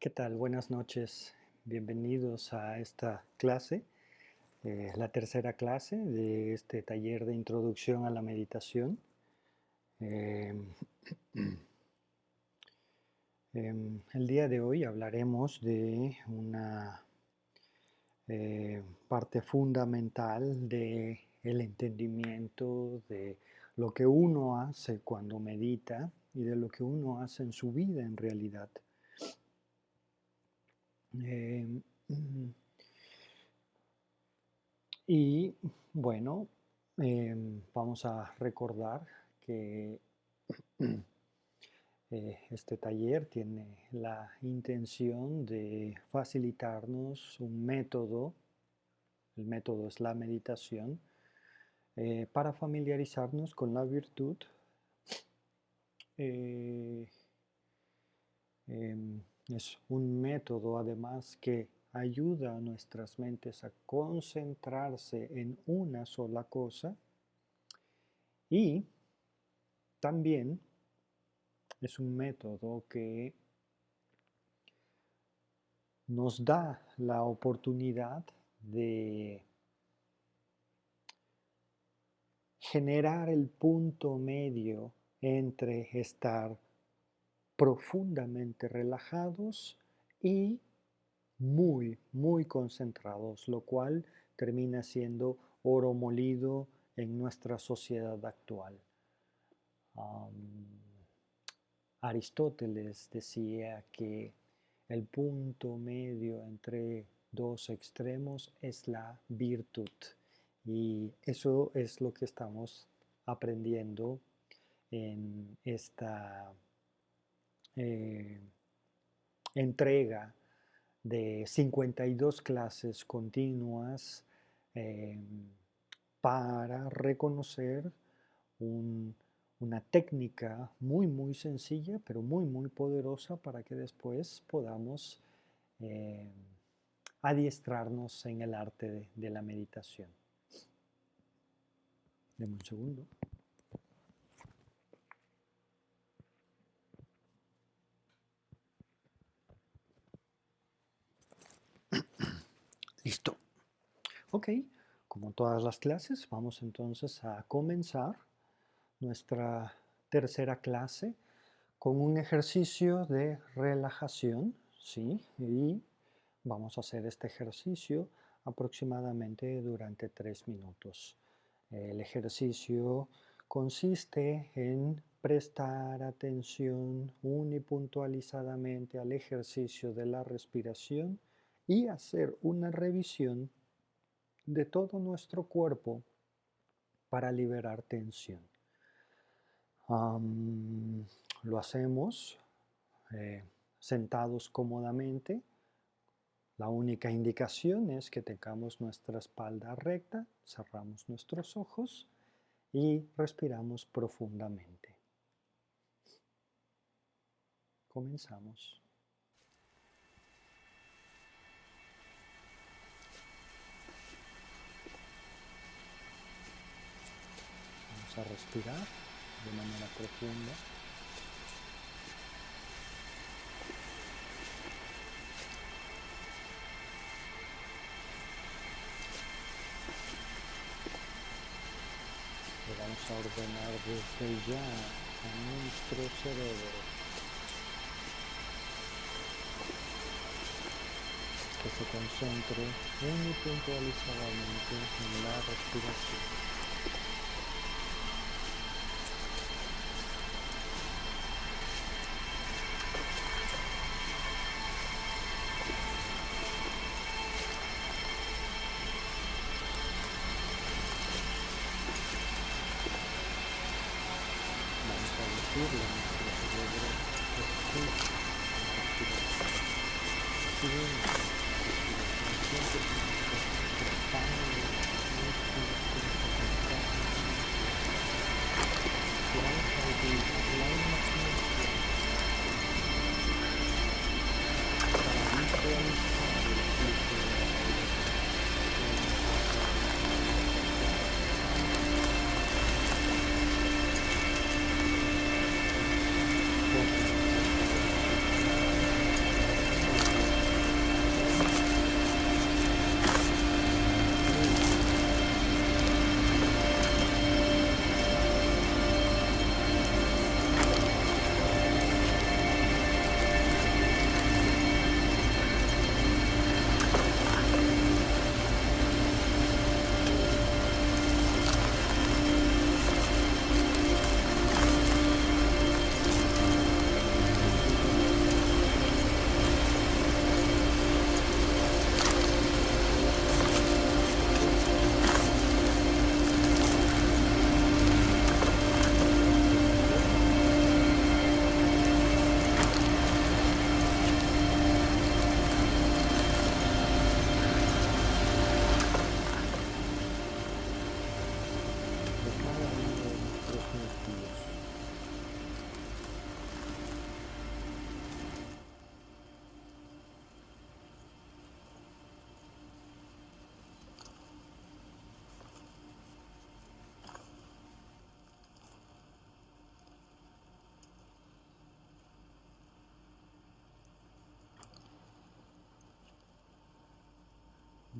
¿Qué tal? Buenas noches. Bienvenidos a esta clase, eh, la tercera clase de este taller de introducción a la meditación. Em, em, el día de hoy hablaremos de una eh, parte fundamental de el entendimiento de lo que uno hace cuando medita y de lo que uno hace en su vida en realidad. Em, y bueno, em, vamos a recordar que eh, este taller tiene la intención de facilitarnos un método, el método es la meditación, eh, para familiarizarnos con la virtud eh, em, es un método además que ayuda a nuestras mentes a concentrarse en una sola cosa y también es un método que nos da la oportunidad de generar el punto medio entre estar profundamente relajados y muy, muy concentrados, lo cual termina siendo oro molido en nuestra sociedad actual. Aristóteles decía que el punto medio entre dos extremos es la virtud y eso es lo que estamos aprendiendo en esta eh, entrega de 52 clases continuas eh, para reconocer una técnica muy muy sencilla pero muy muy poderosa para que después podamos eh, adiestrarnos en el arte de, de la meditación. Deme un segundo. Listo. Ok, como todas las clases, vamos entonces a comenzar nuestra tercera clase con un ejercicio de relajación, ¿sí? Y vamos a hacer este ejercicio aproximadamente durante tres minutos. El ejercicio consiste en prestar atención unipuntualizadamente al ejercicio de la respiración y hacer una revisión de todo nuestro cuerpo para liberar tensión. lo hacemos eh, sentados cómodamente. La única indicación es que tengamos nuestra espalda recta, cerramos nuestros ojos y respiramos profundamente. Comenzamos. A respirar de manera profunda. Le vamos a ordenar desde ya a nuestro cerebro que se concentre unipuntualizadamente en la respiración.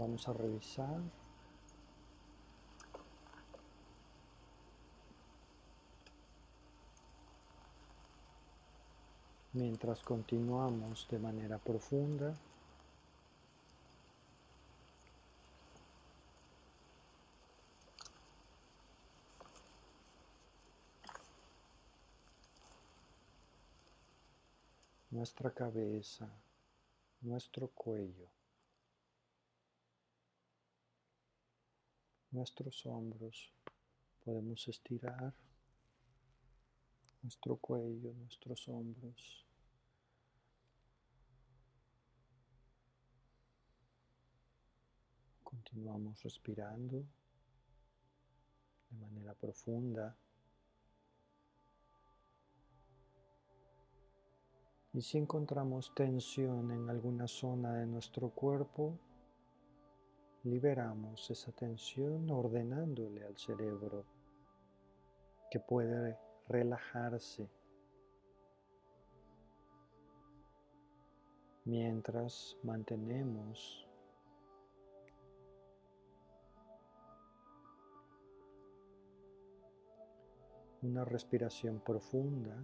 Vamos a revisar. Mientras continuamos de manera profunda. Nuestra cabeza, nuestro cuello, nuestros hombros. Podemos estirar nuestro cuello, nuestros hombros. Continuamos respirando de manera profunda. Y si encontramos tensión en alguna zona de nuestro cuerpo, liberamos esa tensión ordenándole al cerebro que puede relajarse. Mientras mantenemos una respiración profunda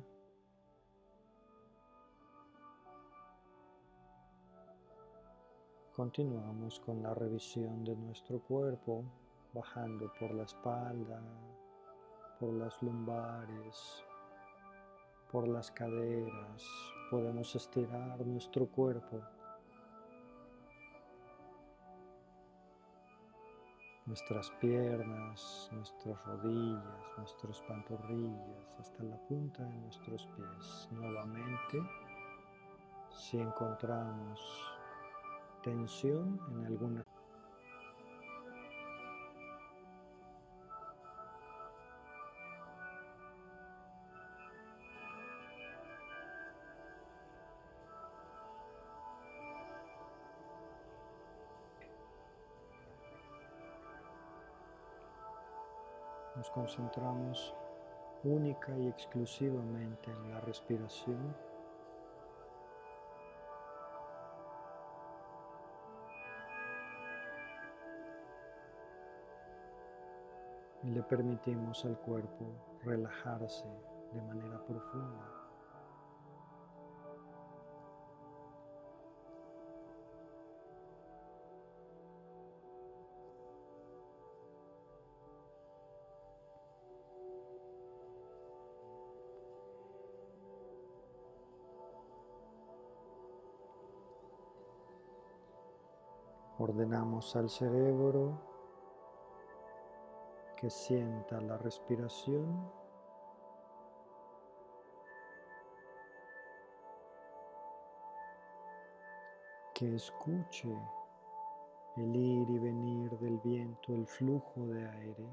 Continuamos con la revisión de nuestro cuerpo, bajando por la espalda, por las lumbares, por las caderas. Podemos estirar nuestro cuerpo, nuestras piernas, nuestras rodillas, nuestras pantorrillas, hasta la punta de nuestros pies. Nuevamente, si encontramos tensión en alguna Nos concentramos única y exclusivamente en la respiración y le permitimos al cuerpo relajarse de manera profunda. Ordenamos al cerebro que sienta la respiración que escuche el ir y venir del viento, el flujo de aire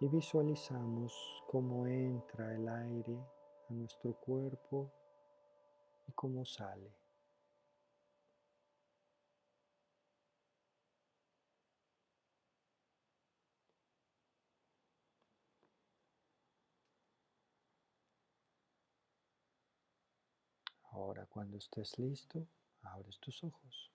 y visualizamos cómo entra el aire a nuestro cuerpo y cómo sale. Ahora cuando estés listo, abres tus ojos.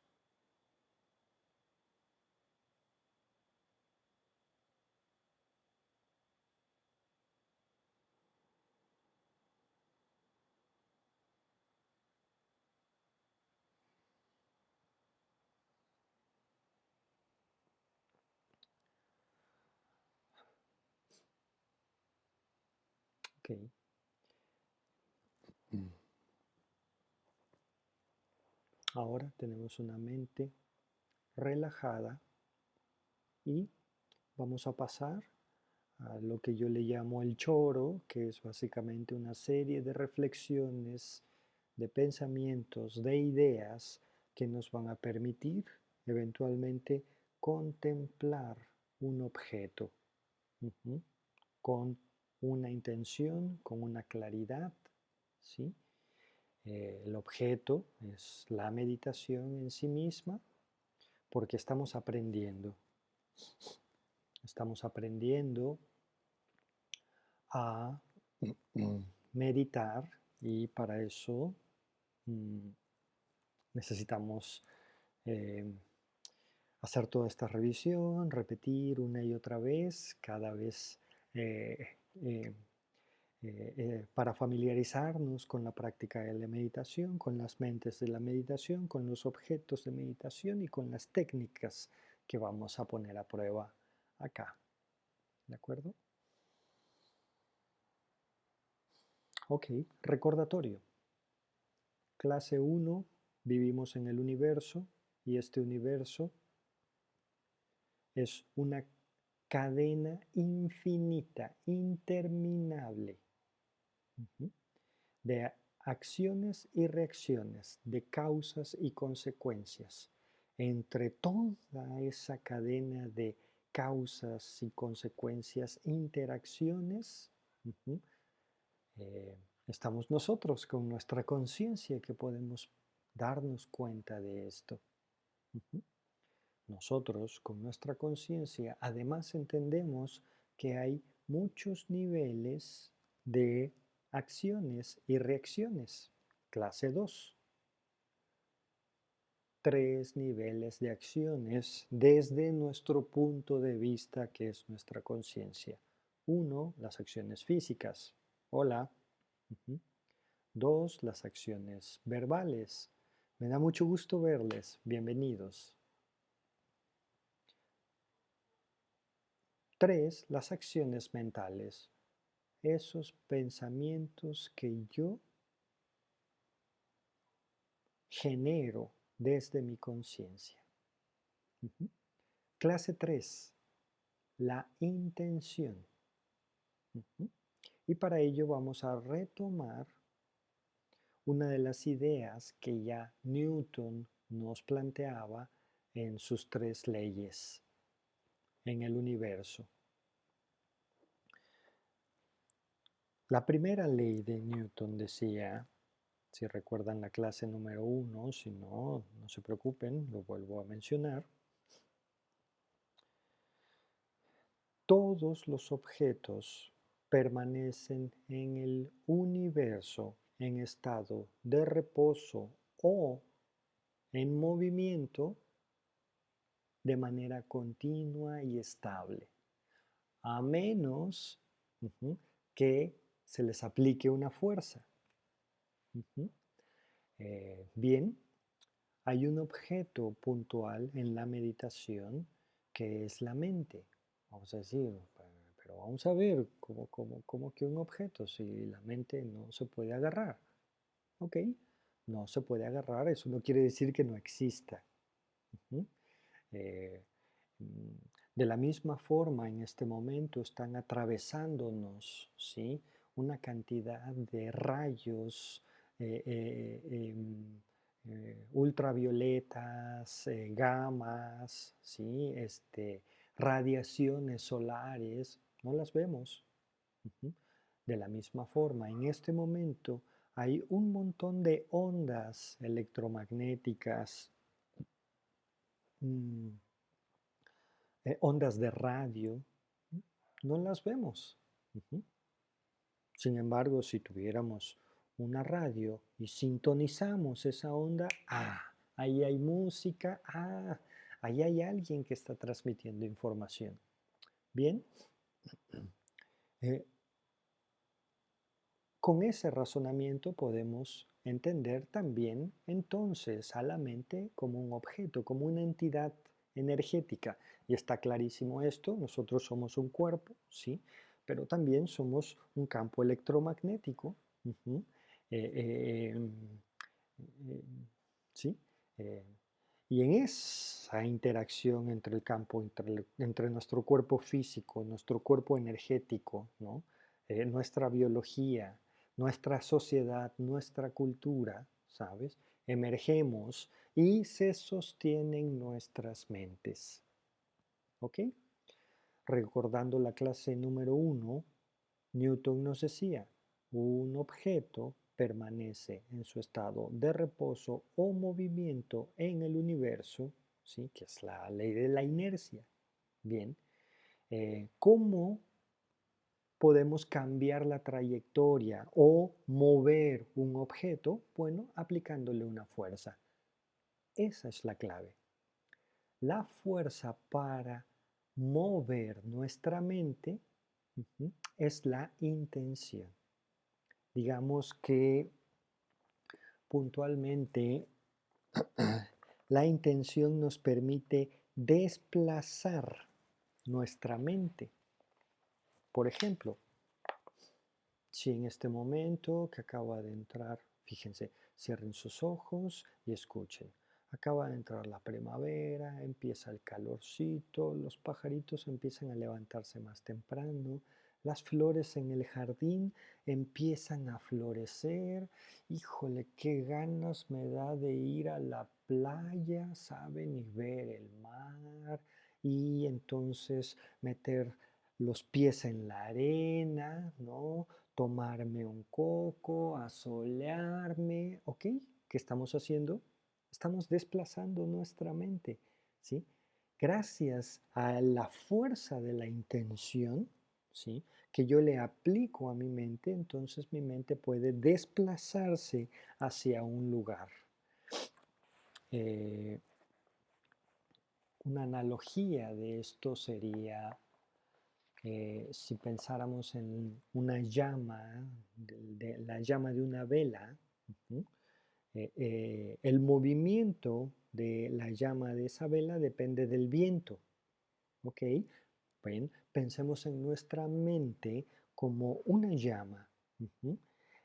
Okay. Ahora tenemos una mente relajada y vamos a pasar a lo que yo le llamo el choro, que es básicamente una serie de reflexiones, de pensamientos, de ideas que nos van a permitir eventualmente contemplar un objeto con una intención, con una claridad, ¿sí? Eh, el objeto es la meditación en sí misma porque estamos aprendiendo. Estamos aprendiendo a meditar y para eso mm, necesitamos eh, hacer toda esta revisión, repetir una y otra vez, cada vez eh, para familiarizarnos con la práctica de la meditación, con las mentes de la meditación, con los objetos de meditación y con las técnicas que vamos a poner a prueba acá. ¿De acuerdo? Ok, recordatorio. Clase 1, vivimos en el universo y este universo es una cadena infinita, interminable de acciones y reacciones, de causas y consecuencias. Entre toda esa cadena de causas y consecuencias, interacciones, eh, estamos nosotros con nuestra conciencia que podemos darnos cuenta de esto. Nosotros con nuestra conciencia además entendemos que hay muchos niveles de acciones y reacciones. Clase 2. Tres niveles de acciones desde nuestro punto de vista que es nuestra conciencia. Uno, las acciones físicas. Hola. Dos, las acciones verbales. Me da mucho gusto verles. Bienvenidos. Tres, las acciones mentales. Esos pensamientos que yo genero desde mi conciencia. Clase 3. La intención. Y para ello vamos a retomar una de las ideas que ya Newton nos planteaba en sus tres leyes en el universo. La primera ley de Newton decía, si recuerdan la clase número uno, si no, no se preocupen, lo vuelvo a mencionar, todos los objetos permanecen en el universo en estado de reposo o en movimiento de manera continua y estable, a menos que se les aplique una fuerza. Eh, bien, hay un objeto puntual en la meditación que es la mente. Vamos a decir, pero vamos a ver cómo, que un objeto, si la mente no se puede agarrar. ¿Ok? No se puede agarrar, eso no quiere decir que no exista. Eh, mm, de la misma forma, en este momento están atravesándonos ¿sí? Una cantidad de rayos eh, eh, em, ultravioletas, gamas, ¿sí? este, radiaciones solares, no las vemos. De la misma forma, en este momento hay un montón de ondas electromagnéticas, mm, eh, ondas de radio, no las vemos. Sin embargo, si tuviéramos una radio y sintonizamos esa onda, ah, ahí hay música, ah, ahí hay alguien que está transmitiendo información. Bien, eh, con ese razonamiento podemos entender también entonces a la mente como un objeto, como una entidad energética. Y está clarísimo esto, nosotros somos un cuerpo, ¿sí? Pero también somos un campo electromagnético. Em, ¿Sí? Y en esa interacción entre el campo, entre, nuestro cuerpo físico, nuestro cuerpo energético, nuestra biología, nuestra sociedad, nuestra cultura, ¿sabes? Emergemos y se sostienen nuestras mentes. ¿Ok? Recordando la clase número uno, Newton nos decía, un objeto permanece en su estado de reposo o movimiento en el universo, ¿sí? que es la ley de la inercia. Bien, eh, ¿cómo podemos cambiar la trayectoria o mover un objeto? Bueno, aplicándole una fuerza. Esa es la clave. La fuerza para mover nuestra mente es la intención. Digamos que puntualmente la intención nos permite desplazar nuestra mente. Por ejemplo, si en este momento que acaba de entrar, fíjense, cierren sus ojos y escuchen. Acaba de entrar la primavera, empieza el calorcito, los pajaritos empiezan a levantarse más temprano, las flores en el jardín empiezan a florecer. Híjole, qué ganas me da de ir a la playa, ¿saben? Y ver el mar y entonces meter los pies en la arena, ¿no? Tomarme un coco, asolearme, ¿ok? ¿Qué estamos haciendo? Estamos desplazando nuestra mente, ¿sí? Gracias a la fuerza de la intención, ¿sí? que yo le aplico a mi mente, entonces mi mente puede desplazarse hacia un lugar. Eh, una analogía de esto sería eh, si pensáramos en una llama, la llama de una vela, eh, el movimiento de la llama de esa vela depende del viento. ¿Ok? pensemos en nuestra mente como una llama.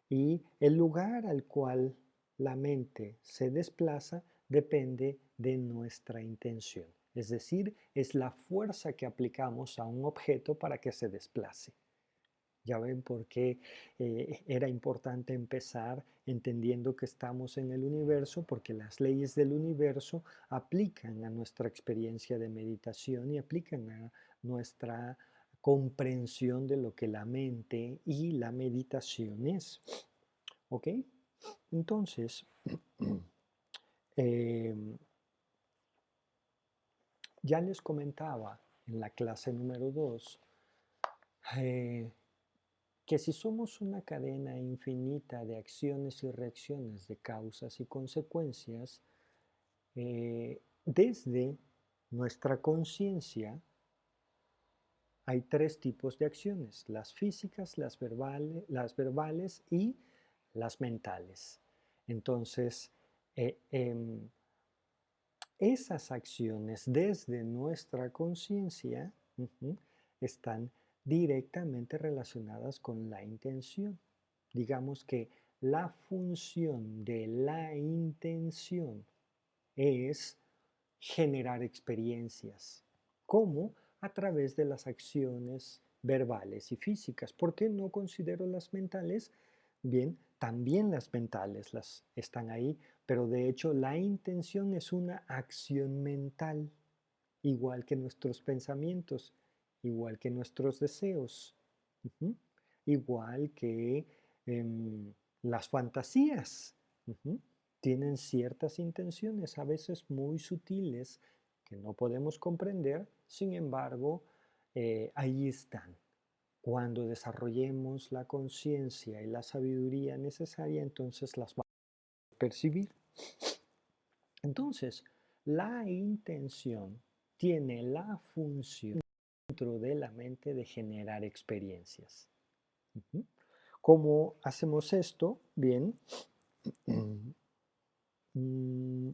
Y el lugar al cual la mente se desplaza depende de nuestra intención. Es decir, es la fuerza que aplicamos a un objeto para que se desplace. Ya ven por qué eh, era importante empezar entendiendo que estamos en el universo, porque las leyes del universo aplican a nuestra experiencia de meditación y aplican a nuestra comprensión de lo que la mente y la meditación es. ¿Ok? Entonces, em, ya les comentaba en la clase número 2 eh, que si somos una cadena infinita de acciones y reacciones, de causas y consecuencias, eh, desde nuestra conciencia hay tres tipos de acciones, las físicas, las verbales, las verbales y las mentales. Entonces, eh, em, esas acciones desde nuestra conciencia están directamente relacionadas con la intención. Digamos que la función de la intención es generar experiencias. ¿Cómo? A través de las acciones verbales y físicas. ¿Por qué no considero las mentales? Bien, también las mentales las están ahí, pero de hecho la intención es una acción mental, igual que nuestros pensamientos, igual que nuestros deseos, igual que em, las fantasías. Tienen ciertas intenciones, a veces muy sutiles, que no podemos comprender, sin embargo, eh, ahí están. Cuando desarrollemos la conciencia y la sabiduría necesaria, entonces las vamos a percibir. Entonces, la intención tiene la función dentro de la mente de generar experiencias. ¿Cómo hacemos esto? Bien. Mm,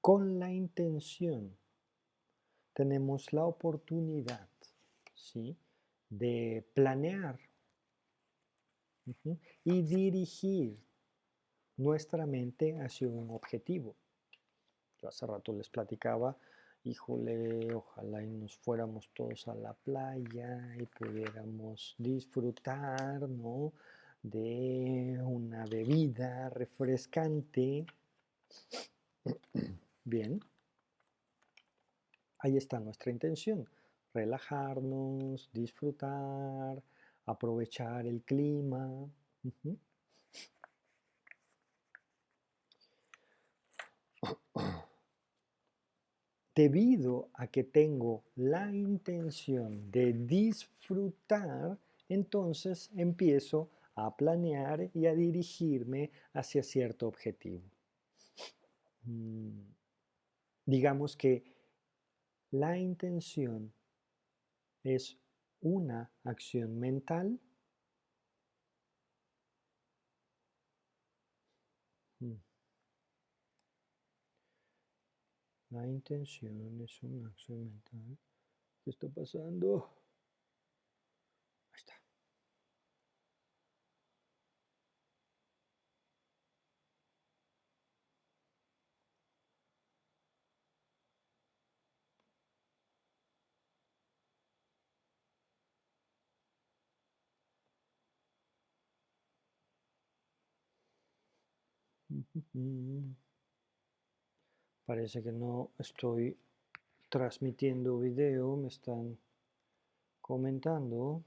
con la intención tenemos la oportunidad ¿sí? de planear y dirigir nuestra mente hacia un objetivo. Yo hace rato les platicaba, híjole, ojalá y nos fuéramos todos a la playa y pudiéramos disfrutar ¿no? de una bebida refrescante. Bien, ahí está nuestra intención, relajarnos, disfrutar, aprovechar el clima. Debido a que tengo la intención de disfrutar, entonces empiezo a planear y a dirigirme hacia cierto objetivo. Mm, digamos que la intención es una acción mental La intención es una acción mental. ¿Qué está pasando? Ahí está. Parece que no estoy transmitiendo video, me están comentando.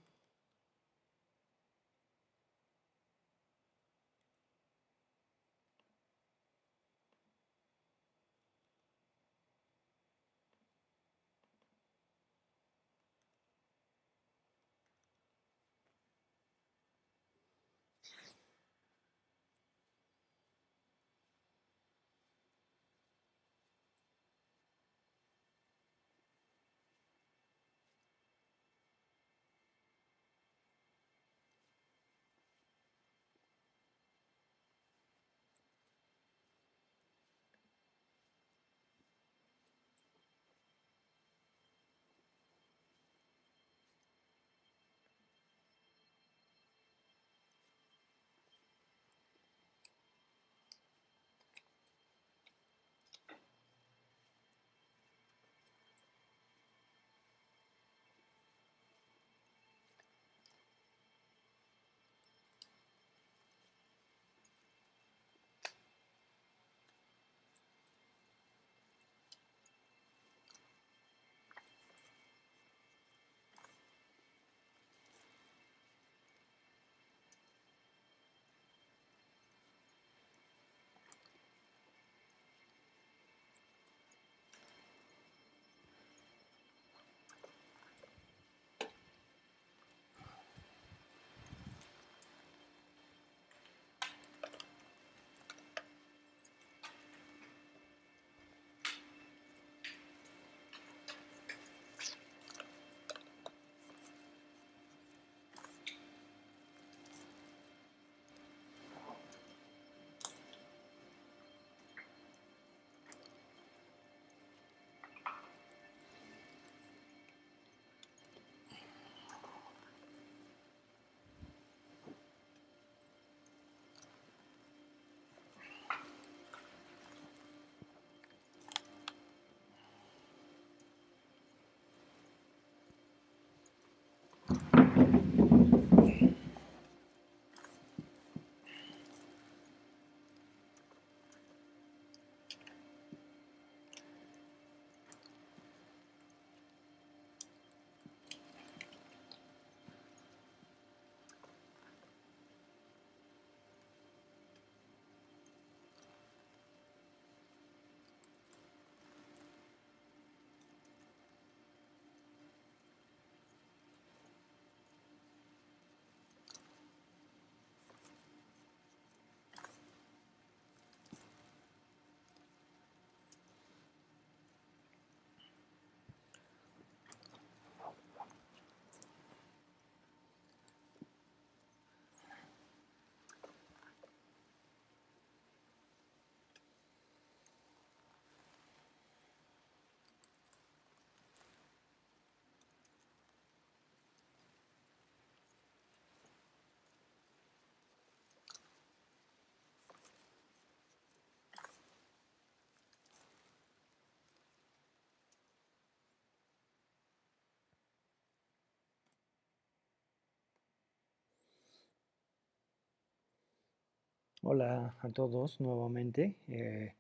Hola a todos nuevamente. Eh,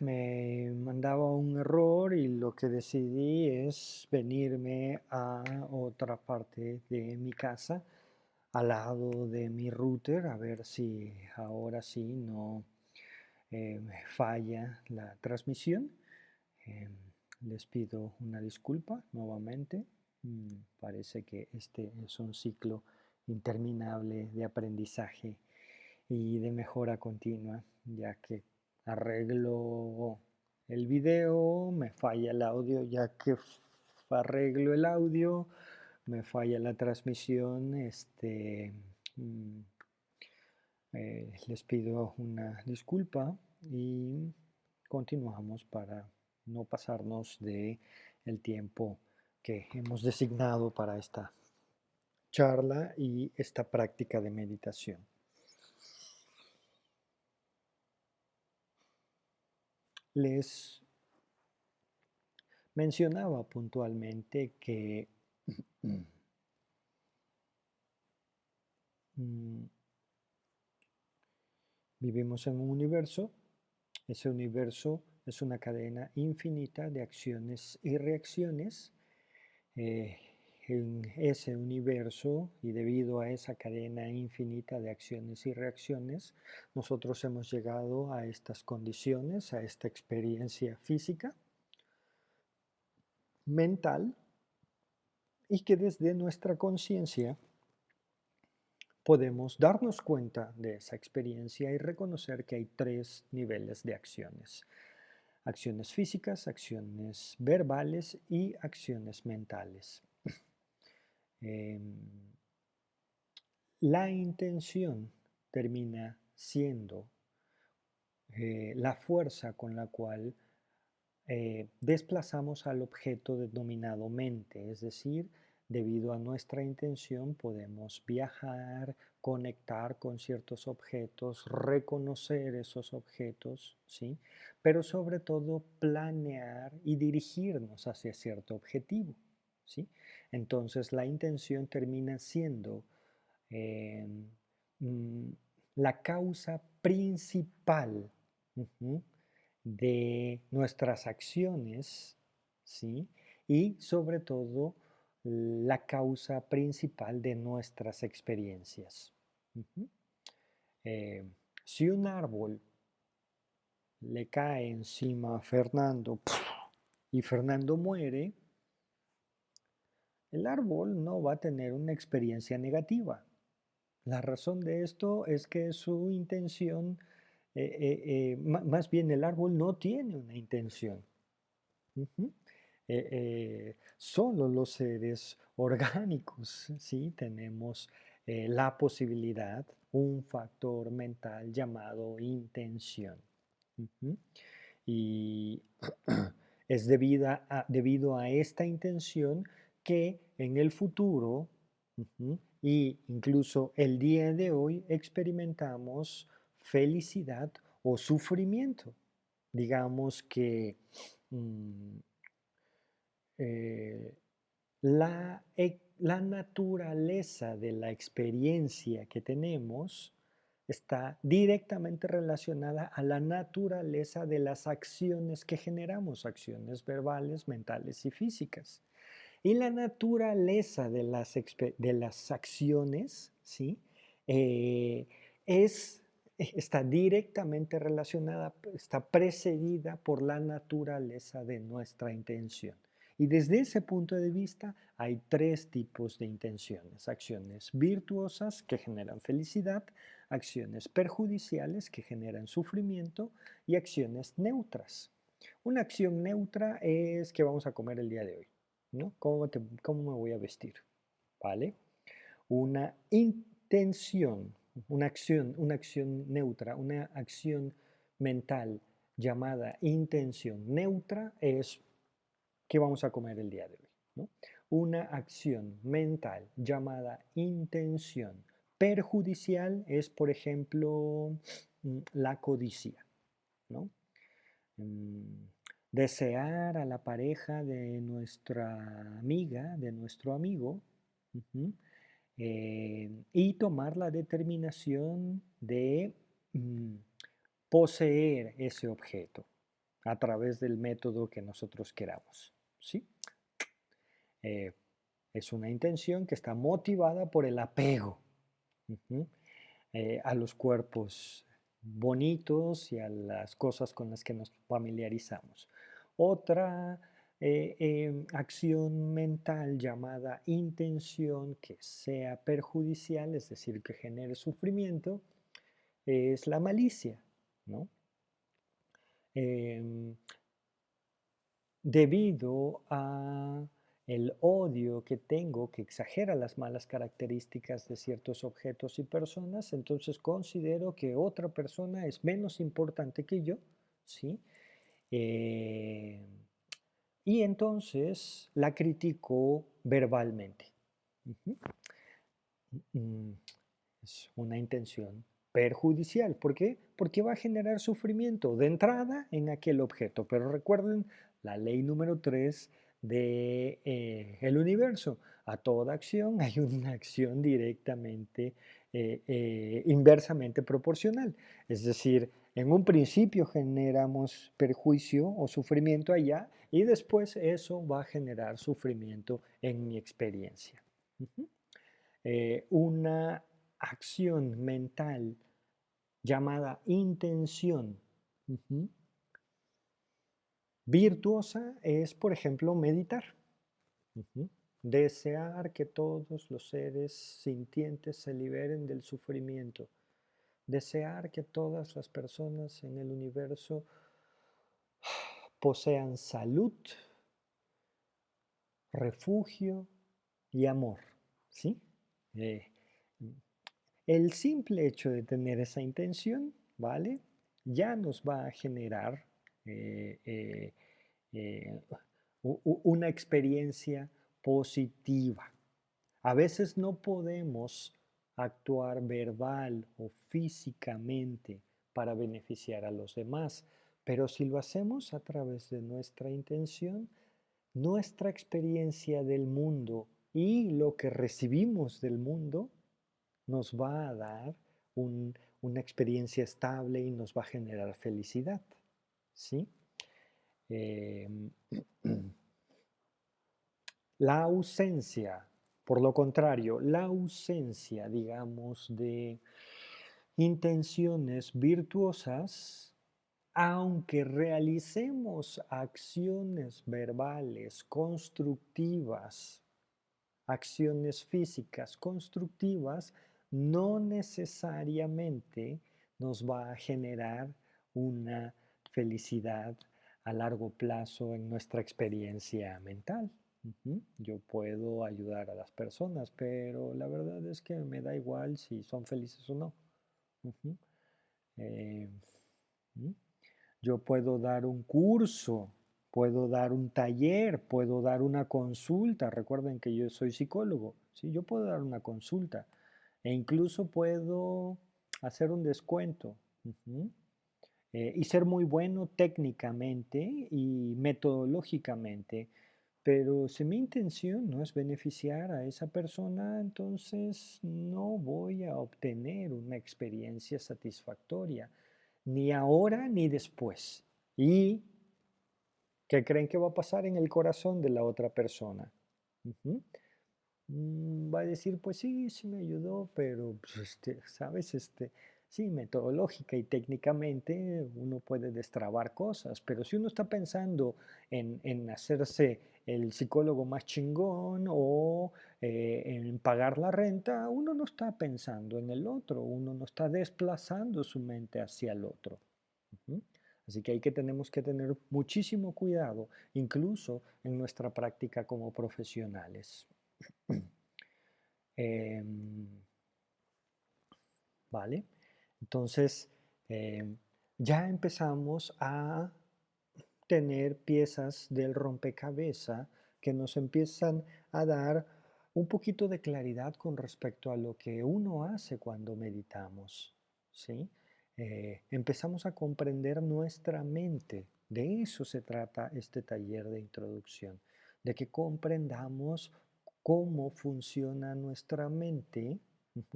me mandaba un error y lo que decidí es venirme a otra parte de mi casa, al lado de mi router, a ver si ahora sí no eh, falla la transmisión. Eh, les pido una disculpa nuevamente. Mm, parece que este es un ciclo interminable de aprendizaje y de mejora continua, ya que arreglo el video, me falla el audio, ya que arreglo el audio, me falla la transmisión, este, mm, eh, les pido una disculpa y continuamos para no pasarnos de el tiempo que hemos designado para esta charla y esta práctica de meditación. Les mencionaba puntualmente que mm, vivimos en un universo, ese universo es una cadena infinita de acciones y reacciones. Eh, en ese universo y debido a esa cadena infinita de acciones y reacciones, nosotros hemos llegado a estas condiciones, a esta experiencia física, mental, y que desde nuestra conciencia podemos darnos cuenta de esa experiencia y reconocer que hay tres niveles de acciones. Acciones físicas, acciones verbales y acciones mentales. Em, la intención termina siendo eh, la fuerza con la cual eh, desplazamos al objeto denominado mente, es decir, debido a nuestra intención podemos viajar, conectar con ciertos objetos, reconocer esos objetos, ¿sí? pero sobre todo planear y dirigirnos hacia cierto objetivo. Entonces la intención termina siendo em, mm, la causa principal de nuestras acciones, ¿sí? Y sobre todo la causa principal de nuestras experiencias. Eh, si un árbol le cae encima a Fernando y Fernando muere, el árbol no va a tener una experiencia negativa. La razón de esto es que su intención, eh, eh, eh, más bien el árbol no tiene una intención. solo los seres orgánicos sí tenemos la posibilidad, un factor mental llamado intención. Y es debido a esta intención que en el futuro y incluso el día de hoy experimentamos felicidad o sufrimiento. Digamos que mm, eh, la, e, la naturaleza de la experiencia que tenemos está directamente relacionada a la naturaleza de las acciones que generamos, acciones verbales, mentales y físicas. Y la naturaleza de las, de las acciones ¿sí? Eh, es, está directamente relacionada, está precedida por la naturaleza de nuestra intención. Y desde ese punto de vista hay tres tipos de intenciones. Acciones virtuosas que generan felicidad, acciones perjudiciales que generan sufrimiento y acciones neutras. Una acción neutra es que vamos a comer el día de hoy. ¿No? ¿Cómo, me voy a vestir? ¿Vale? Una intención, una acción, una acción neutra, una acción mental llamada intención neutra es qué vamos a comer el día de hoy. Una acción mental llamada intención perjudicial es, por ejemplo, mm, la codicia. ¿no? Mm, desear a la pareja de nuestra amiga, de nuestro amigo, eh, y tomar la determinación de mm, poseer ese objeto a través del método que nosotros queramos. ¿sí? Eh, es una intención que está motivada por el apego eh, a los cuerpos bonitos y a las cosas con las que nos familiarizamos. Otra eh, em, acción mental llamada intención que sea perjudicial, es decir, que genere sufrimiento, es la malicia, ¿no? Em, debido a el odio que tengo, que exagera las malas características de ciertos objetos y personas, entonces considero que otra persona es menos importante que yo, ¿sí? Eh, y entonces la critico verbalmente. Mm, es una intención perjudicial. ¿Por qué? Porque va a generar sufrimiento de entrada en aquel objeto. Pero recuerden la ley número 3 del de, eh, universo. A toda acción hay una acción directamente, eh, inversamente proporcional. Es decir, en un principio generamos perjuicio o sufrimiento allá y después eso va a generar sufrimiento en mi experiencia. una acción mental llamada intención Virtuosa es, por ejemplo, meditar. Desear que todos los seres sintientes se liberen del sufrimiento. Desear que todas las personas en el universo posean salud, refugio y amor. ¿sí? Eh, el simple hecho de tener esa intención, ¿vale? Ya nos va a generar eh, eh, una experiencia positiva. A veces no podemos actuar verbal o físicamente para beneficiar a los demás, pero si lo hacemos a través de nuestra intención, nuestra experiencia del mundo y lo que recibimos del mundo nos va a dar una experiencia estable y nos va a generar felicidad. ¿sí? Em, la ausencia, por lo contrario, la ausencia, digamos, de intenciones virtuosas, aunque realicemos acciones verbales constructivas, acciones físicas constructivas, no necesariamente nos va a generar una felicidad a largo plazo en nuestra experiencia mental. Yo puedo ayudar a las personas, pero la verdad es que me da igual si son felices o no. Eh, yo puedo dar un curso, puedo dar un taller, puedo dar una consulta. Recuerden que yo soy psicólogo, ¿sí? yo puedo dar una consulta e incluso puedo hacer un descuento. Eh, y ser muy bueno técnicamente y metodológicamente. Pero si mi intención no es beneficiar a esa persona, entonces no voy a obtener una experiencia satisfactoria, ni ahora ni después. ¿Y qué creen que va a pasar en el corazón de la otra persona? Mm, va a decir, pues sí, sí me ayudó, pero, pues, este, ¿sabes? Este, Sí, metodológica y técnicamente uno puede destrabar cosas, pero si uno está pensando en, hacerse el psicólogo más chingón o eh, en pagar la renta, uno no está pensando en el otro, uno no está desplazando su mente hacia el otro. Así que hay que tenemos que tener muchísimo cuidado, incluso en nuestra práctica como profesionales. Em, ¿Vale? Entonces, eh, ya empezamos a tener piezas del rompecabezas que nos empiezan a dar un poquito de claridad con respecto a lo que uno hace cuando meditamos. ¿sí? Eh, empezamos a comprender nuestra mente. De eso se trata este taller de introducción, de que comprendamos cómo funciona nuestra mente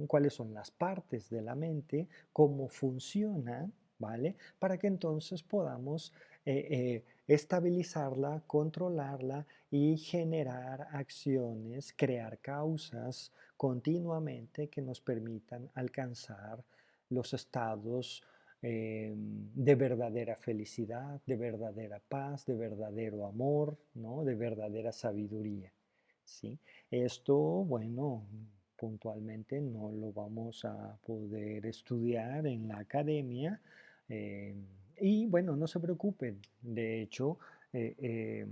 cuáles son las partes de la mente, cómo funciona, ¿vale? Para que entonces podamos eh, eh, estabilizarla, controlarla y generar acciones, crear causas continuamente que nos permitan alcanzar los estados em, de verdadera felicidad, de verdadera paz, de verdadero amor, ¿no? de verdadera sabiduría. ¿sí? Esto, bueno, puntualmente no lo vamos a poder estudiar en la academia. Em, y bueno, no se preocupen. De hecho, eh, em,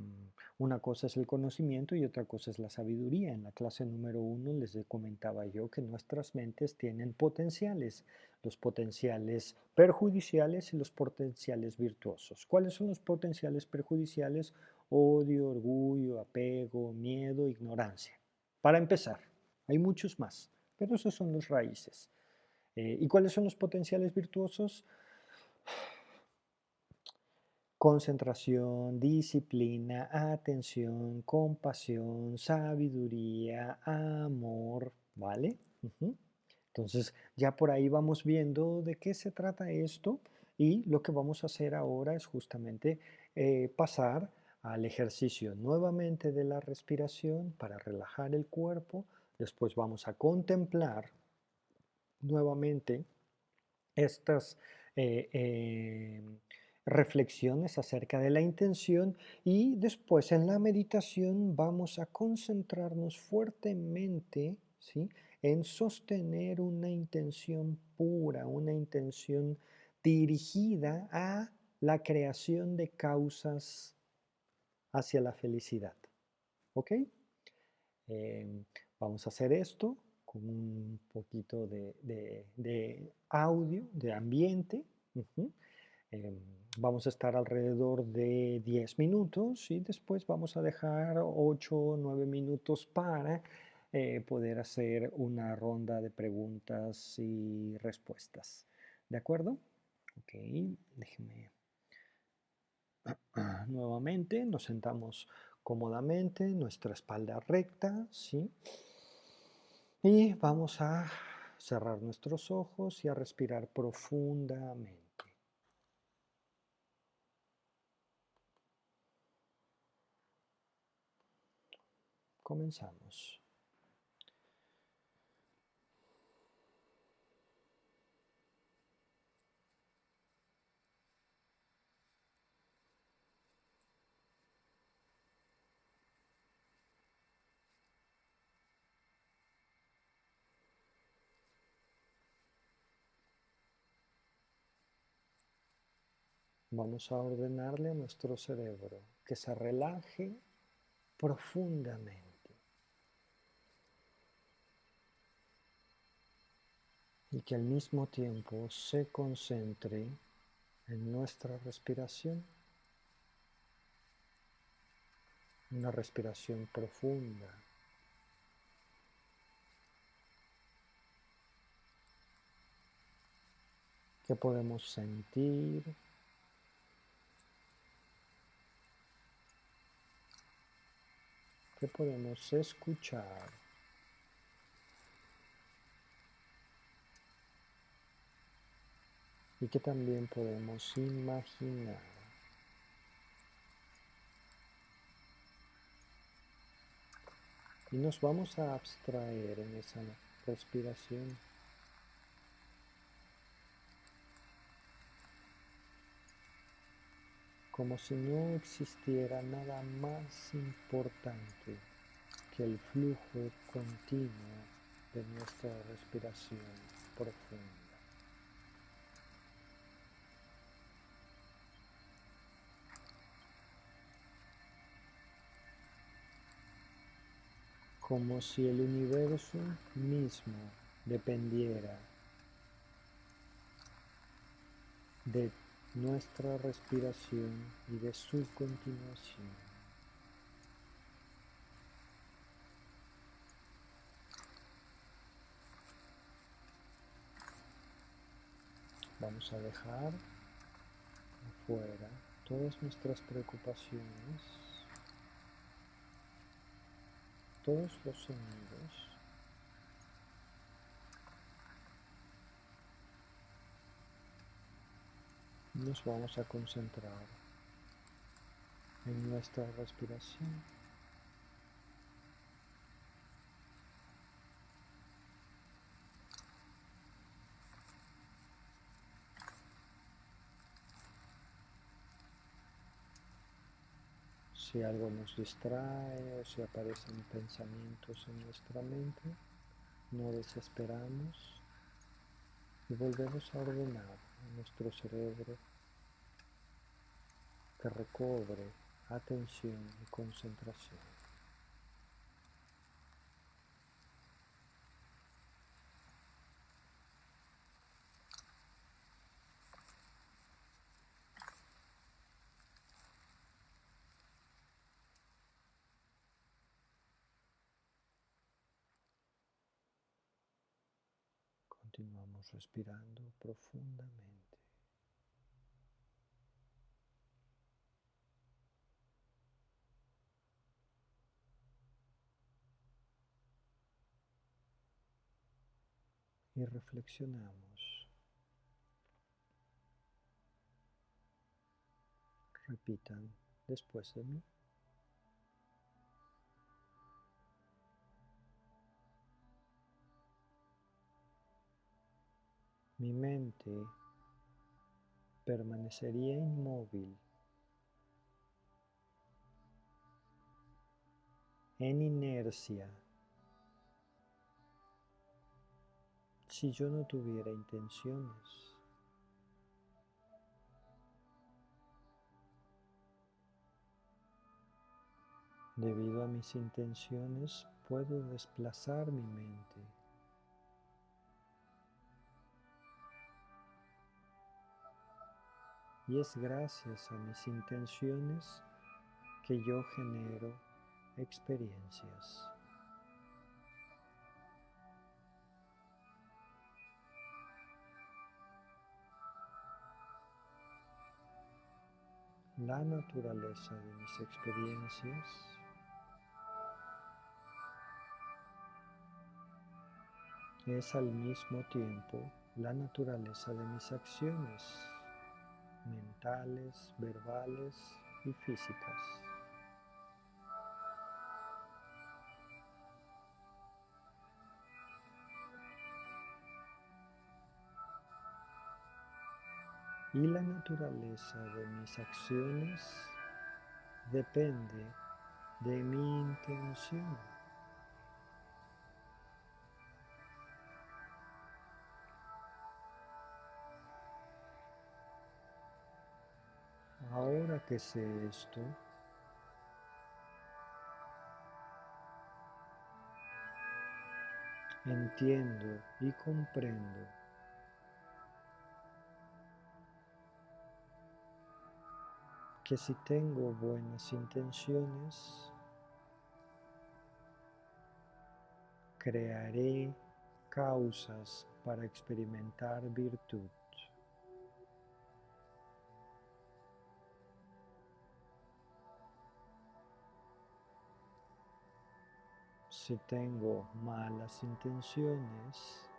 una cosa es el conocimiento y otra cosa es la sabiduría. En la clase número uno les comentaba yo que nuestras mentes tienen potenciales, los potenciales perjudiciales y los potenciales virtuosos. ¿Cuáles son los potenciales perjudiciales? Odio, orgullo, apego, miedo, ignorancia. Para empezar, hay muchos más, pero esos son los raíces. Eh, ¿Y cuáles son los potenciales virtuosos? Concentración, disciplina, atención, compasión, sabiduría, amor, ¿vale? Entonces ya por ahí vamos viendo de qué se trata esto y lo que vamos a hacer ahora es justamente eh, pasar al ejercicio nuevamente de la respiración para relajar el cuerpo. Después vamos a contemplar nuevamente estas eh, em, reflexiones acerca de la intención y después en la meditación vamos a concentrarnos fuertemente ¿sí? en sostener una intención pura, una intención dirigida a la creación de causas hacia la felicidad. ¿Ok? Em, vamos a hacer esto con un poquito de, audio, de ambiente. Em, vamos a estar alrededor de 10 minutos y después vamos a dejar 8 o 9 minutos para eh, poder hacer una ronda de preguntas y respuestas. ¿De acuerdo? Ok, déjeme. Nuevamente nos sentamos cómodamente, nuestra espalda recta, ¿sí? Y vamos a cerrar nuestros ojos y a respirar profundamente. Comenzamos. Vamos a ordenarle a nuestro cerebro que se relaje profundamente. Y que al mismo tiempo se concentre en nuestra respiración, una respiración profunda. que podemos sentir. Que podemos escuchar y que también podemos imaginar. Y nos vamos a abstraer en esa respiración. Como si no existiera nada más importante que el flujo continuo de nuestra respiración profunda. Como si el universo mismo dependiera de nuestra respiración y de su continuación. Vamos a dejar afuera todas nuestras preocupaciones todos los sonidos nos vamos a concentrar en nuestra respiración. Si algo nos distrae o si aparecen pensamientos en nuestra mente, no desesperamos y volvemos a ordenar a nuestro cerebro que recobre atención y concentración. Continuamos respirando profundamente. Y reflexionamos. Repitan después de mí. Mi mente permanecería inmóvil en inercia si yo no tuviera intenciones. Debido a mis intenciones puedo desplazar mi mente. Y es gracias a mis intenciones que yo genero experiencias. La naturaleza de mis experiencias es al mismo tiempo la naturaleza de mis acciones mentales, verbales y físicas. Y la naturaleza de mis acciones depende de mi intención. Ahora que sé esto, entiendo y comprendo que si tengo buenas intenciones, crearé causas para experimentar virtud. Si tengo malas intenciones,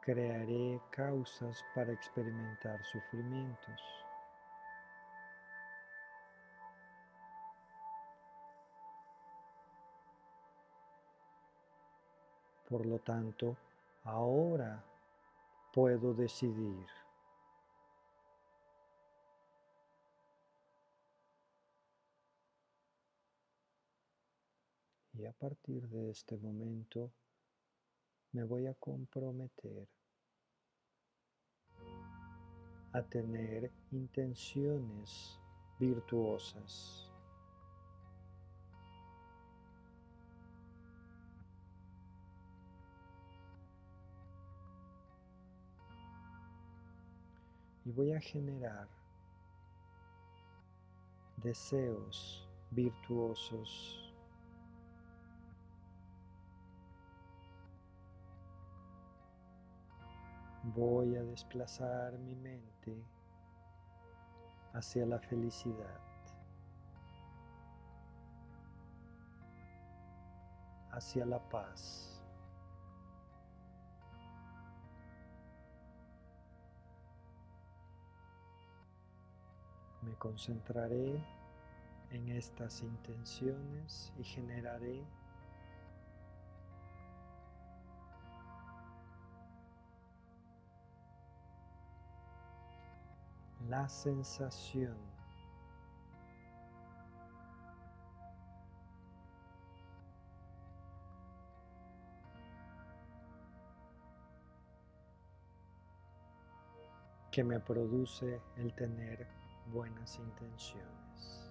crearé causas para experimentar sufrimientos. Por lo tanto, ahora puedo decidir Y a partir de este momento me voy a comprometer a tener intenciones virtuosas. Y voy a generar deseos virtuosos voy a desplazar mi mente hacia la felicidad, hacia la paz. Me concentraré en estas intenciones y generaré la sensación que me produce el tener buenas intenciones.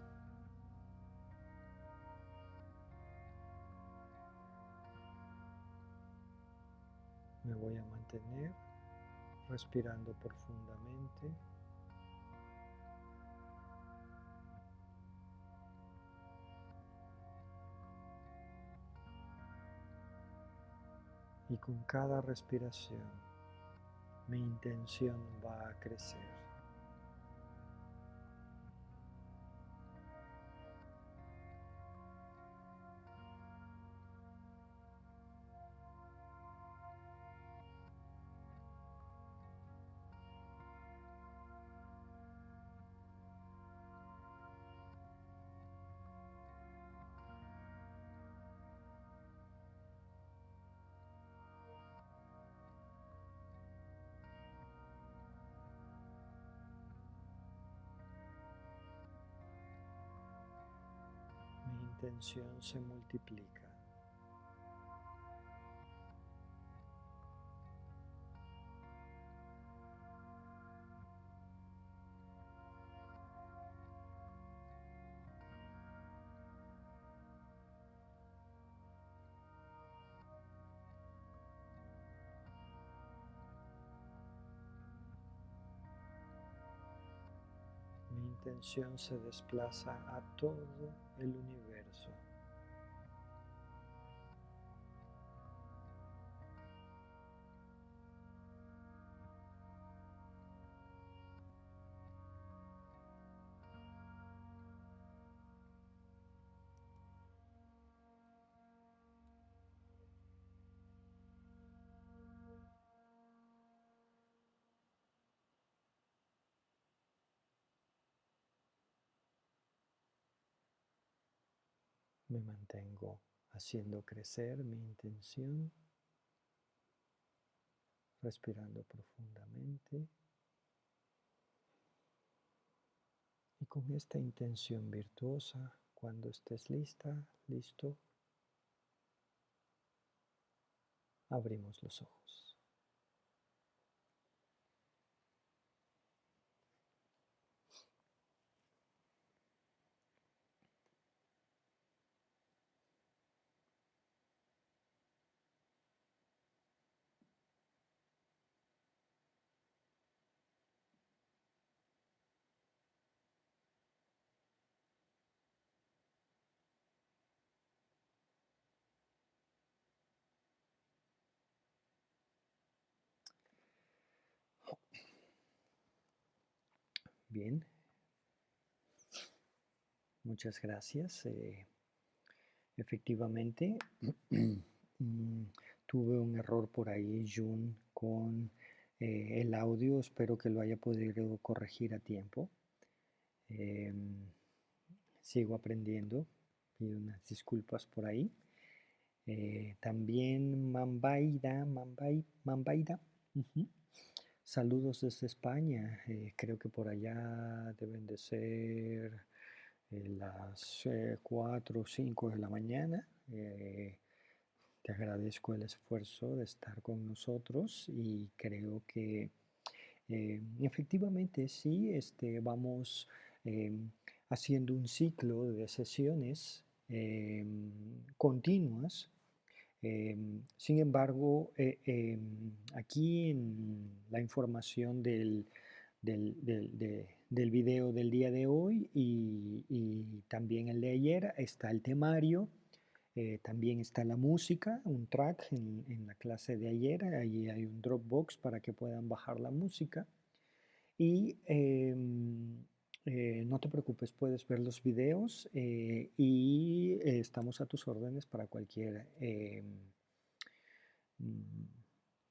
Me voy a mantener respirando profundamente. Y con cada respiración mi intención va a crecer. Intención se multiplica. Mi intención se desplaza a todo el universo. это все. Me mantengo haciendo crecer mi intención, respirando profundamente. Y con esta intención virtuosa, cuando estés lista, listo, abrimos los ojos. Bien. Muchas gracias. Eh, efectivamente, mm, tuve un error por ahí, Jun, con eh, el audio. Espero que lo haya podido corregir a tiempo. Em, sigo aprendiendo. Pido unas disculpas por ahí. Eh, también Mambaida, Mambai, Mambaida. Saludos desde España. Eh, creo que por allá deben de ser eh, las 4 o 5 de la mañana. Eh, te agradezco el esfuerzo de estar con nosotros y creo que efectivamente sí, este, vamos haciendo un ciclo de sesiones continuas Em, sin embargo, eh, em, aquí en la información del, del, del, video del día de hoy y, también el de ayer está el temario, eh, también está la música, un track en, en, la clase de ayer, ahí hay un Dropbox para que puedan bajar la música. Y em, eh, no te preocupes, puedes ver los videos eh, y eh, estamos a tus órdenes para cualquier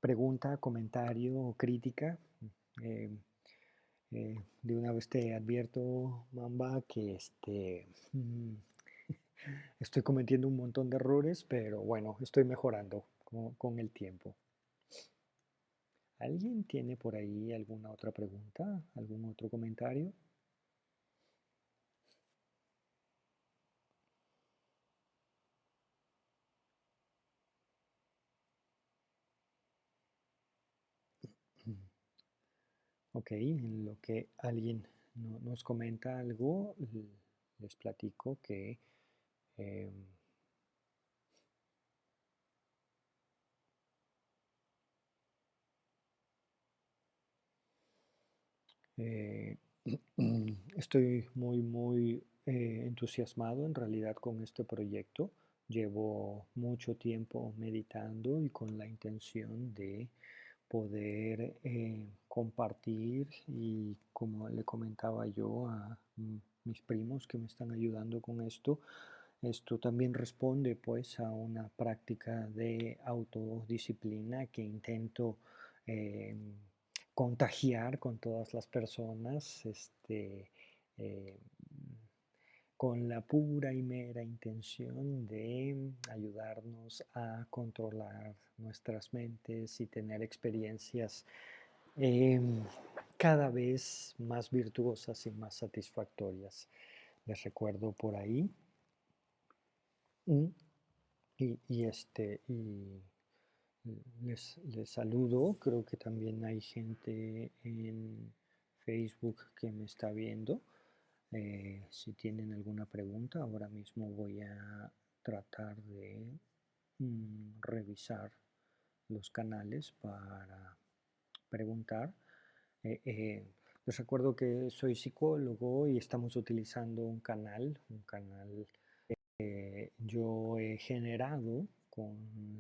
pregunta, comentario o crítica. de una vez te advierto, Mamba, que este, mm, estoy cometiendo un montón de errores, pero bueno, estoy mejorando con el tiempo. ¿Alguien tiene por ahí alguna otra pregunta? ¿Algún otro comentario? Ok, en lo que alguien nos comenta algo, les platico que em, eh, estoy muy, muy eh, entusiasmado en realidad con este proyecto. Llevo mucho tiempo meditando y con la intención de poder eh, compartir y como le comentaba yo a mis primos que me están ayudando con esto, esto también responde pues a una práctica de autodisciplina que intento eh, contagiar con todas las personas, este, eh, con la pura y mera intención de ayudarnos a controlar nuestras mentes y tener experiencias em, cada vez más virtuosas y más satisfactorias. Les recuerdo por ahí. Y, este, y les, les saludo. Creo que también hay gente en Facebook que me está viendo. Eh, si tienen alguna pregunta, ahora mismo voy a tratar de mm, revisar los canales para preguntar. Eh, eh, les recuerdo que soy psicólogo y estamos utilizando un canal, un canal que yo he generado con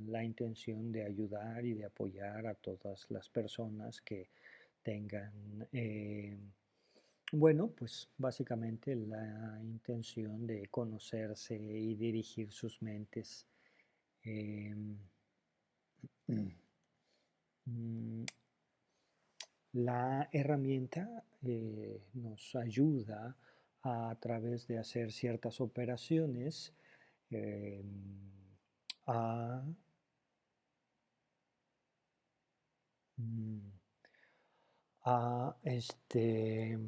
la intención de ayudar y de apoyar a todas las personas que tengan bueno, pues básicamente la intención de conocerse y dirigir sus mentes. Em, mm, la herramienta eh, nos ayuda a, través de hacer ciertas operaciones em, a mm, a este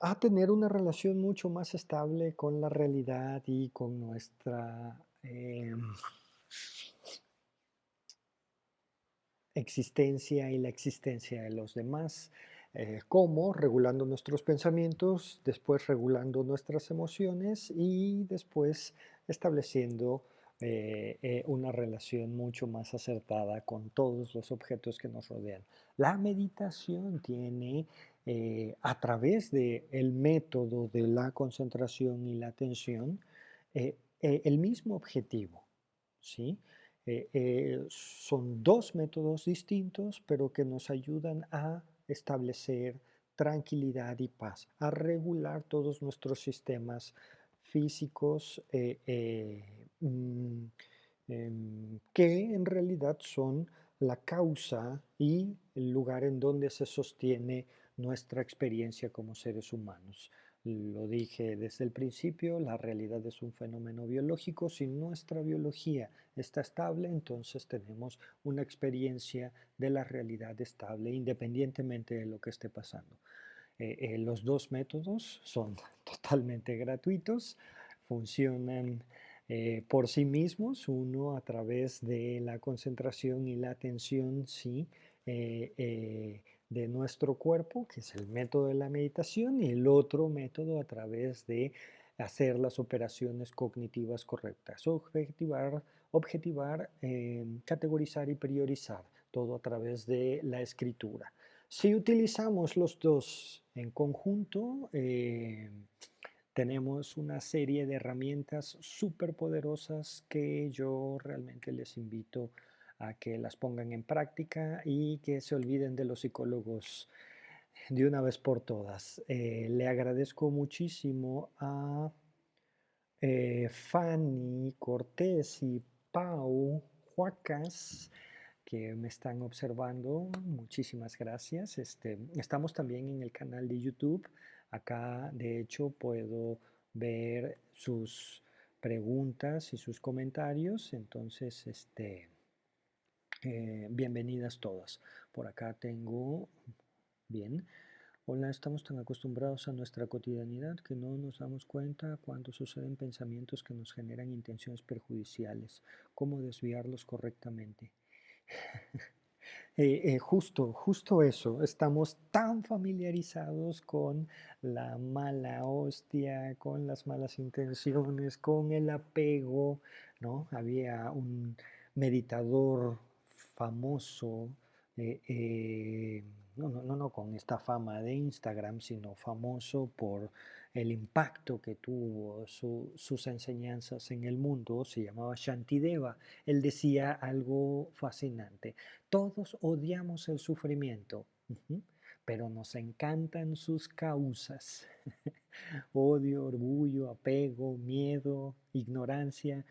a tener una relación mucho más estable con la realidad y con nuestra em, existencia y la existencia de los demás. Eh, como regulando nuestros pensamientos, después regulando nuestras emociones y después estableciendo eh, eh, una relación mucho más acertada con todos los objetos que nos rodean. La meditación tiene eh, a través del el método de la concentración y la atención eh, eh, el mismo objetivo. ¿sí? son dos métodos distintos, pero que nos ayudan a establecer tranquilidad y paz, a regular todos nuestros sistemas físicos mm, em, que en realidad son la causa y el lugar en donde se sostiene nuestra experiencia como seres humanos. Lo dije desde el principio, la realidad es un fenómeno biológico. Si nuestra biología está estable, entonces tenemos una experiencia de la realidad estable independientemente de lo que esté pasando. Eh, eh, los dos métodos son totalmente gratuitos, funcionan eh, por sí mismos, uno a través de la concentración y la atención, sí, de nuestro cuerpo, que es el método de la meditación, y el otro método a través de hacer las operaciones cognitivas correctas, objetivar, em, categorizar y priorizar, todo a través de la escritura. Si utilizamos los dos en conjunto, em, tenemos una serie de herramientas súper poderosas que yo realmente les invito a a que las pongan en práctica y que se olviden de los psicólogos de una vez por todas. Eh, le agradezco muchísimo a eh, Fanny Cortés y Pau Huacas que me están observando. Muchísimas gracias. Este, estamos también en el canal de YouTube. Acá, de hecho, puedo ver sus preguntas y sus comentarios. Entonces, este, Eh, bienvenidas todas. Por acá tengo, bien, hola, estamos tan acostumbrados a nuestra cotidianidad que no nos damos cuenta cuando suceden pensamientos que nos generan intenciones perjudiciales, cómo desviarlos correctamente. Eh, eh, justo, justo eso, estamos tan familiarizados con la mala hostia, con las malas intenciones, con el apego, ¿no? Había un meditador famoso, eh, no, no, no, con esta fama de Instagram, sino famoso por el impacto que tuvo sus enseñanzas en el mundo, se llamaba Shantideva. Él decía algo fascinante, todos odiamos el sufrimiento, pero nos encantan sus causas. Odio, orgullo, apego, miedo, ignorancia.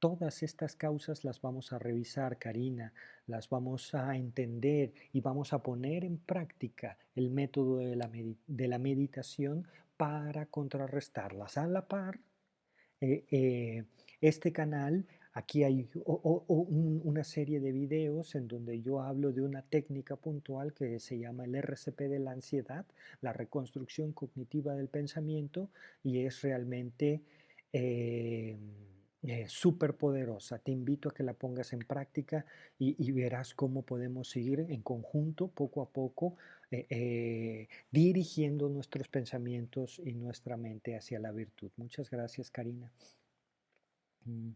Todas estas causas las vamos a revisar, Karina, las vamos a entender y vamos a poner en práctica el método de la, de la meditación para contrarrestarlas. A la par, eh, eh, este canal, aquí hay una serie de videos en donde yo hablo de una técnica puntual que se llama el RCP de la ansiedad, la reconstrucción cognitiva del pensamiento, y es realmente... Eh, eh, súper poderosa. Te invito a que la pongas en práctica y, verás cómo podemos seguir en conjunto, poco a poco, eh, eh, dirigiendo nuestros pensamientos y nuestra mente hacia la virtud. Muchas gracias, Karina. Mm.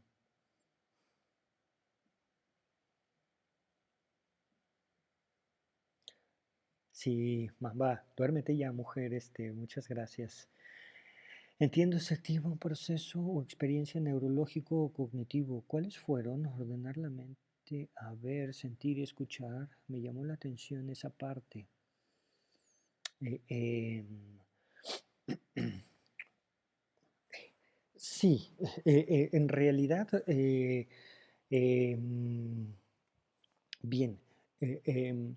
Sí, va, duérmete ya, mujer. Este, muchas gracias. Entiendo se activa un proceso o experiencia neurológico o cognitivo. ¿Cuáles fueron? Ordenar la mente a ver, sentir y escuchar. Me llamó la atención esa parte. Eh, em, sí, eh, eh, en realidad, em, bien, em,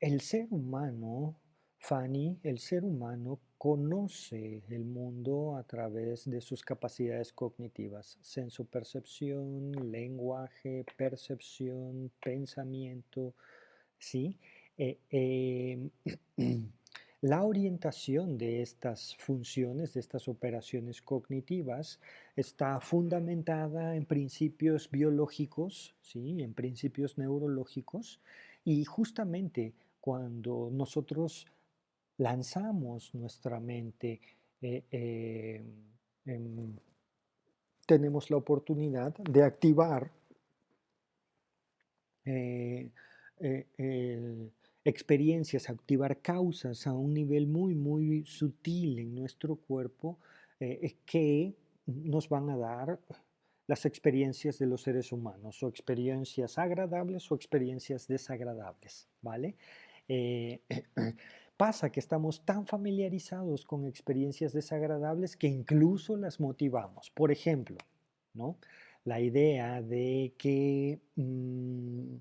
el ser humano, Fanny, el ser humano conoce el mundo a través de sus capacidades cognitivas, senso-percepción, lenguaje, percepción, pensamiento, ¿sí? Eh, em, la orientación de estas funciones, de estas operaciones cognitivas, está fundamentada en principios biológicos, ¿sí? en principios neurológicos, y justamente cuando nosotros lanzamos nuestra mente, eh, eh, em, tenemos la oportunidad de activar eh, experiencias, activar causas a un nivel muy, muy sutil en nuestro cuerpo que nos van a dar las experiencias de los seres humanos, o experiencias agradables o experiencias desagradables, ¿vale? Pasa que estamos tan familiarizados con experiencias desagradables que incluso las motivamos. Por ejemplo, ¿no? la idea de que mm,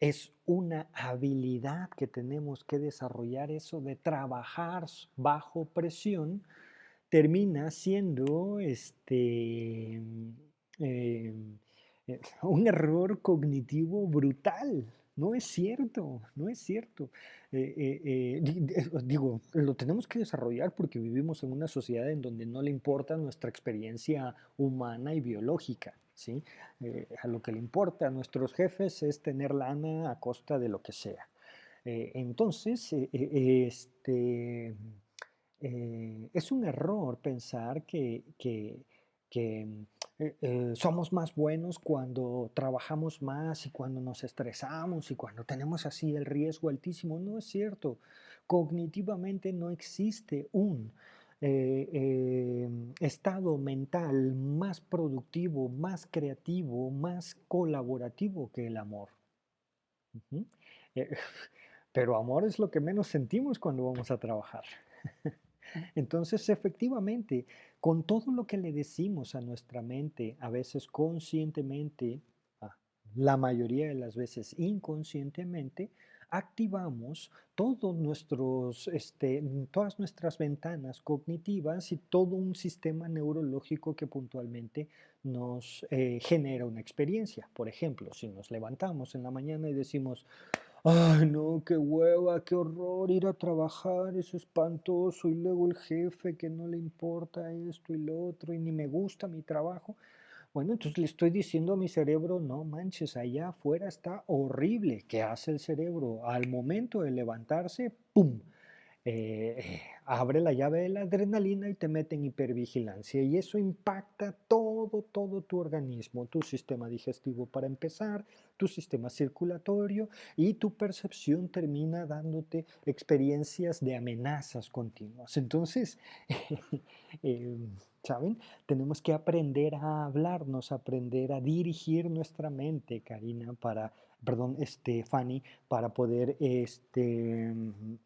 es una habilidad que tenemos que desarrollar, eso de trabajar bajo presión, termina siendo este, em, eh, un error cognitivo brutal. No es cierto, no es cierto. Eh, eh, eh, digo, lo tenemos que desarrollar porque vivimos en una sociedad en donde no le importa nuestra experiencia humana y biológica. ¿sí? a lo que le importa a nuestros jefes es tener lana a costa de lo que sea. entonces, este, es un error pensar que, que eh, eh, somos más buenos cuando trabajamos más y cuando nos estresamos y cuando tenemos así el riesgo altísimo. No es cierto. Cognitivamente no existe un eh, estado mental más productivo, más creativo, más colaborativo que el amor. pero amor es lo que menos sentimos cuando vamos a trabajar. Entonces, efectivamente, con todo lo que le decimos a nuestra mente, a veces conscientemente, la mayoría de las veces inconscientemente, activamos todos nuestros, este, todas nuestras ventanas cognitivas y todo un sistema neurológico que puntualmente nos eh, genera una experiencia. Por ejemplo, si nos levantamos en la mañana y decimos, ay no, qué hueva, qué horror ir a trabajar, es espantoso, y luego el jefe que no le importa esto y lo otro, y ni me gusta mi trabajo, bueno, entonces le estoy diciendo a mi cerebro, no manches, allá afuera está horrible. ¿Qué hace el cerebro? Al momento de levantarse, ¡pum! Eh, abre la llave de la adrenalina y te mete en hipervigilancia. Y eso impacta todo, todo tu organismo, tu sistema digestivo para empezar, tu sistema circulatorio y tu percepción termina dándote experiencias de amenazas continuas. Entonces, em, ¿saben? Tenemos que aprender a hablarnos, aprender a dirigir nuestra mente, Karina, para, perdón, este, Fanny, para poder, este,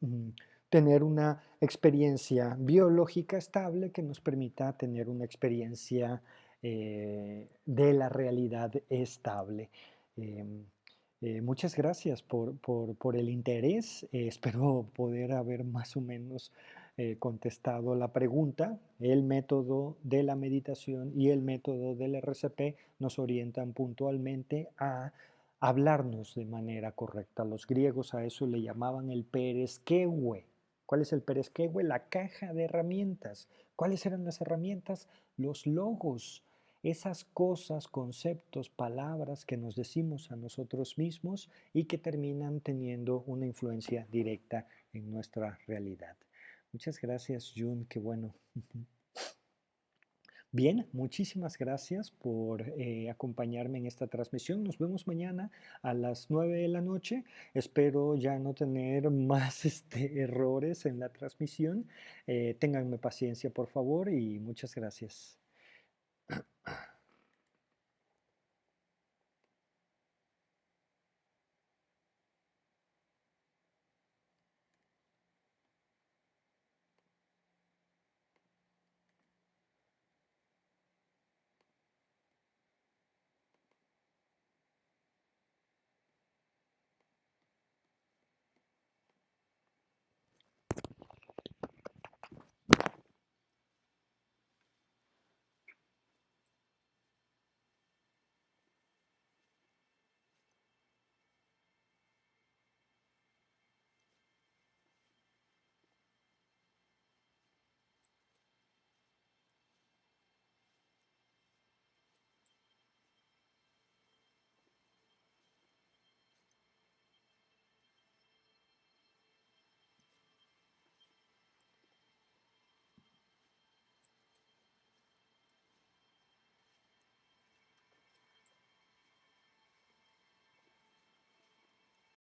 mm, tener una experiencia biológica estable que nos permita tener una experiencia eh, de la realidad estable. Em, eh, muchas gracias por, el interés. Eh, espero poder haber más o menos contestado la pregunta. El método de la meditación y el método del RCP nos orientan puntualmente a hablarnos de manera correcta. Los griegos a eso le llamaban el peresquewe, ¿Cuál es el peresquegue? La caja de herramientas. ¿Cuáles eran las herramientas? Los logos, esas cosas, conceptos, palabras que nos decimos a nosotros mismos y que terminan teniendo una influencia directa en nuestra realidad. Muchas gracias, Jun, qué bueno. Bien, muchísimas gracias por eh, acompañarme en esta transmisión. Nos vemos mañana a las 9 de la noche. Espero ya no tener más este, errores en la transmisión. Eh, ténganme paciencia, por favor, y muchas gracias.